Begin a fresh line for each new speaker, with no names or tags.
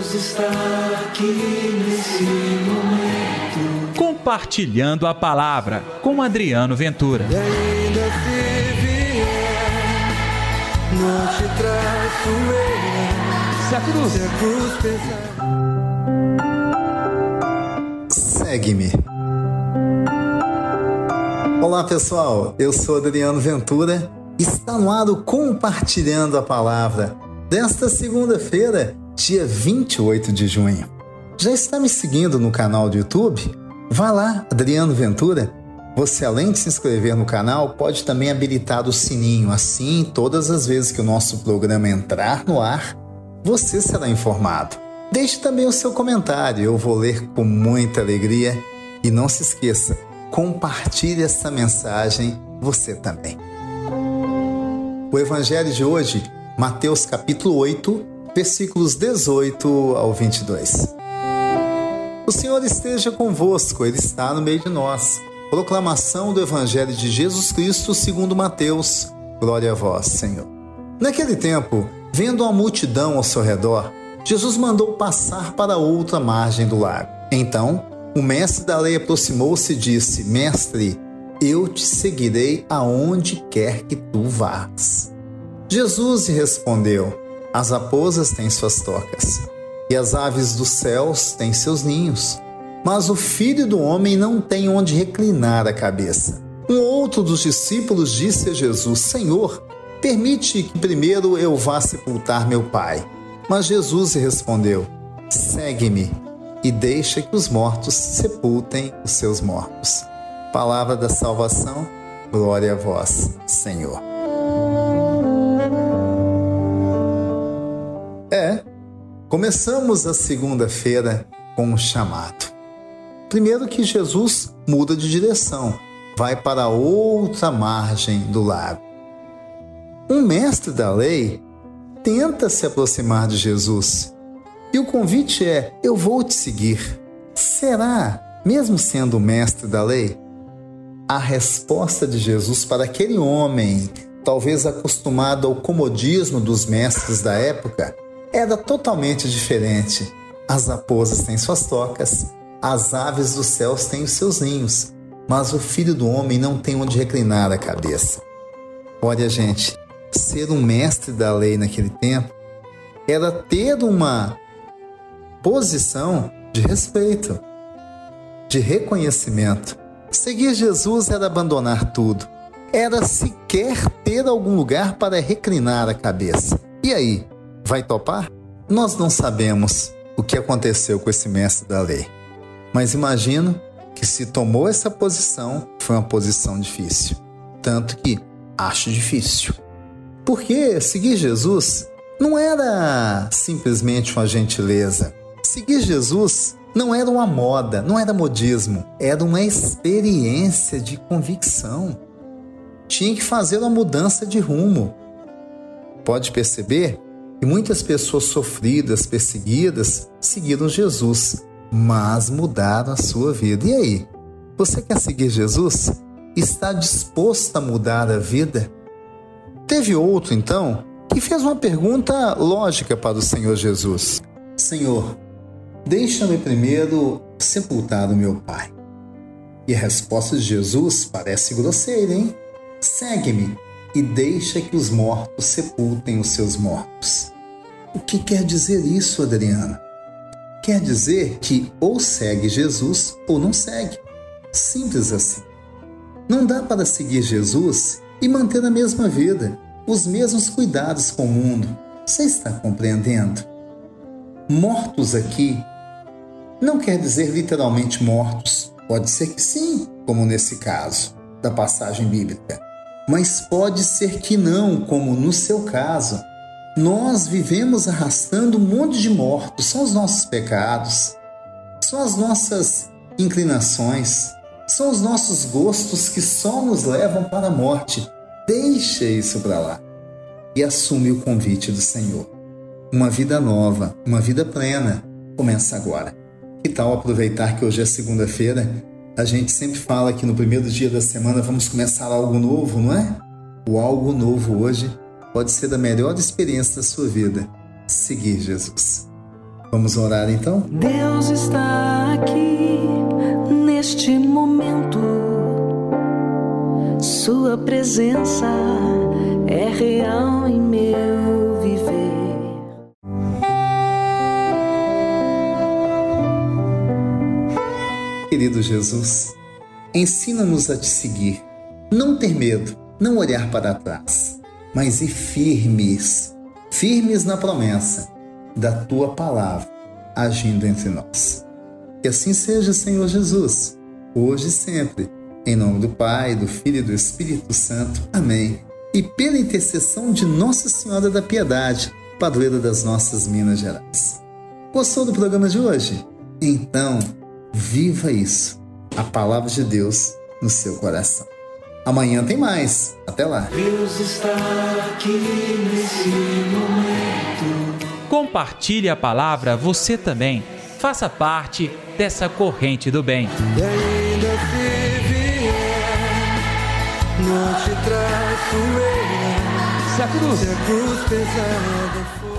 Deus está aqui nesse momento.
Compartilhando a palavra com Adriano Ventura.
E ainda se vier, não te traço eu.
Se a cruz.
Se a cruz pesar.
Segue-me. Olá pessoal, eu sou Adriano Ventura. Está no ar o Compartilhando a Palavra desta segunda-feira, dia 28 de junho. Já está me seguindo no canal do YouTube? Vá lá, Adriano Ventura. Você, além de se inscrever no canal, pode também habilitar o sininho. Assim, todas as vezes que o nosso programa entrar no ar, você será informado. Deixe também o seu comentário, eu vou ler com muita alegria. E não se esqueça, compartilhe essa mensagem você também. O evangelho de hoje, Mateus capítulo 8, versículos 18 ao 22. O Senhor esteja convosco, ele está no meio de nós. Proclamação do evangelho de Jesus Cristo, segundo Mateus. Glória a vós, Senhor. Naquele tempo, vendo a multidão ao seu redor, Jesus mandou passar para outra margem do lago. Então, o mestre da lei aproximou-se e disse: Mestre, eu te seguirei aonde quer que tu vás. Jesus lhe respondeu: As raposas têm suas tocas, e as aves dos céus têm seus ninhos, mas o filho do homem não tem onde reclinar a cabeça. Um outro dos discípulos disse a Jesus: Senhor, permite que primeiro eu vá sepultar meu pai. Mas Jesus lhe respondeu: Segue-me e deixa que os mortos sepultem os seus mortos. Palavra da salvação, glória a vós, Senhor. Começamos a segunda-feira com um chamado. Primeiro que Jesus muda de direção, vai para outra margem do lago. Um mestre da lei tenta se aproximar de Jesus. E o convite é: eu vou te seguir. Será, mesmo sendo o mestre da lei? A resposta de Jesus para aquele homem, talvez acostumado ao comodismo dos mestres da época, era totalmente diferente. As raposas têm suas tocas, as aves dos céus têm os seus ninhos, mas o filho do homem não tem onde reclinar a cabeça. Olha, gente, ser um mestre da lei naquele tempo era ter uma posição de respeito, de reconhecimento. Seguir Jesus era abandonar tudo, era sequer ter algum lugar para reclinar a cabeça. E aí, vai topar? Nós não sabemos o que aconteceu com esse mestre da lei, mas imagino que se tomou essa posição, foi uma posição difícil. Tanto que acho difícil. Porque seguir Jesus não era simplesmente uma gentileza. Seguir Jesus não era uma moda, não era modismo, era uma experiência de convicção. Tinha que fazer uma mudança de rumo. Pode perceber que muitas pessoas sofridas, perseguidas, seguiram Jesus, mas mudaram a sua vida. E aí? Você quer seguir Jesus? Está disposto a mudar a vida? Teve outro, então, que fez uma pergunta lógica para o Senhor Jesus: Senhor, deixa-me primeiro sepultar o meu pai. E a resposta de Jesus parece grosseira, hein? Segue-me e deixa que os mortos sepultem os seus mortos. O que quer dizer isso, Adriana? Quer dizer que ou segue Jesus ou não segue. Simples assim. Não dá para seguir Jesus e manter a mesma vida, os mesmos cuidados com o mundo. Você está compreendendo? Mortos aqui não quer dizer literalmente mortos. Pode ser que sim, como nesse caso da passagem bíblica. Mas pode ser que não, como no seu caso. Nós vivemos arrastando um monte de mortos, são os nossos pecados, são as nossas inclinações, são os nossos gostos que só nos levam para a morte. Deixa isso para lá e assume o convite do Senhor. Uma vida nova, uma vida plena, começa agora. Que tal aproveitar que hoje é segunda-feira? A gente sempre fala que no primeiro dia da semana vamos começar algo novo, não é? O algo novo hoje pode ser a melhor experiência da sua vida. Seguir Jesus. Vamos orar então?
Deus está aqui neste momento. Sua presença é real em meu
Querido Jesus, ensina-nos a te seguir, não ter medo, não olhar para trás, mas ir firmes, firmes na promessa da tua palavra agindo entre nós. Que assim seja, Senhor Jesus, hoje e sempre. Em nome do Pai, do Filho e do Espírito Santo. Amém. E pela intercessão de Nossa Senhora da Piedade, padroeira das nossas Minas Gerais. Gostou do programa de hoje? Então, viva isso, a palavra de Deus no seu coração. Amanhã tem mais. Até lá.
Deus está aqui nesse momento.
Compartilhe a palavra você também. Faça parte dessa corrente do bem.
E ainda se vier, não te traço eu.
Se a cruz
Se a cruz pesada for.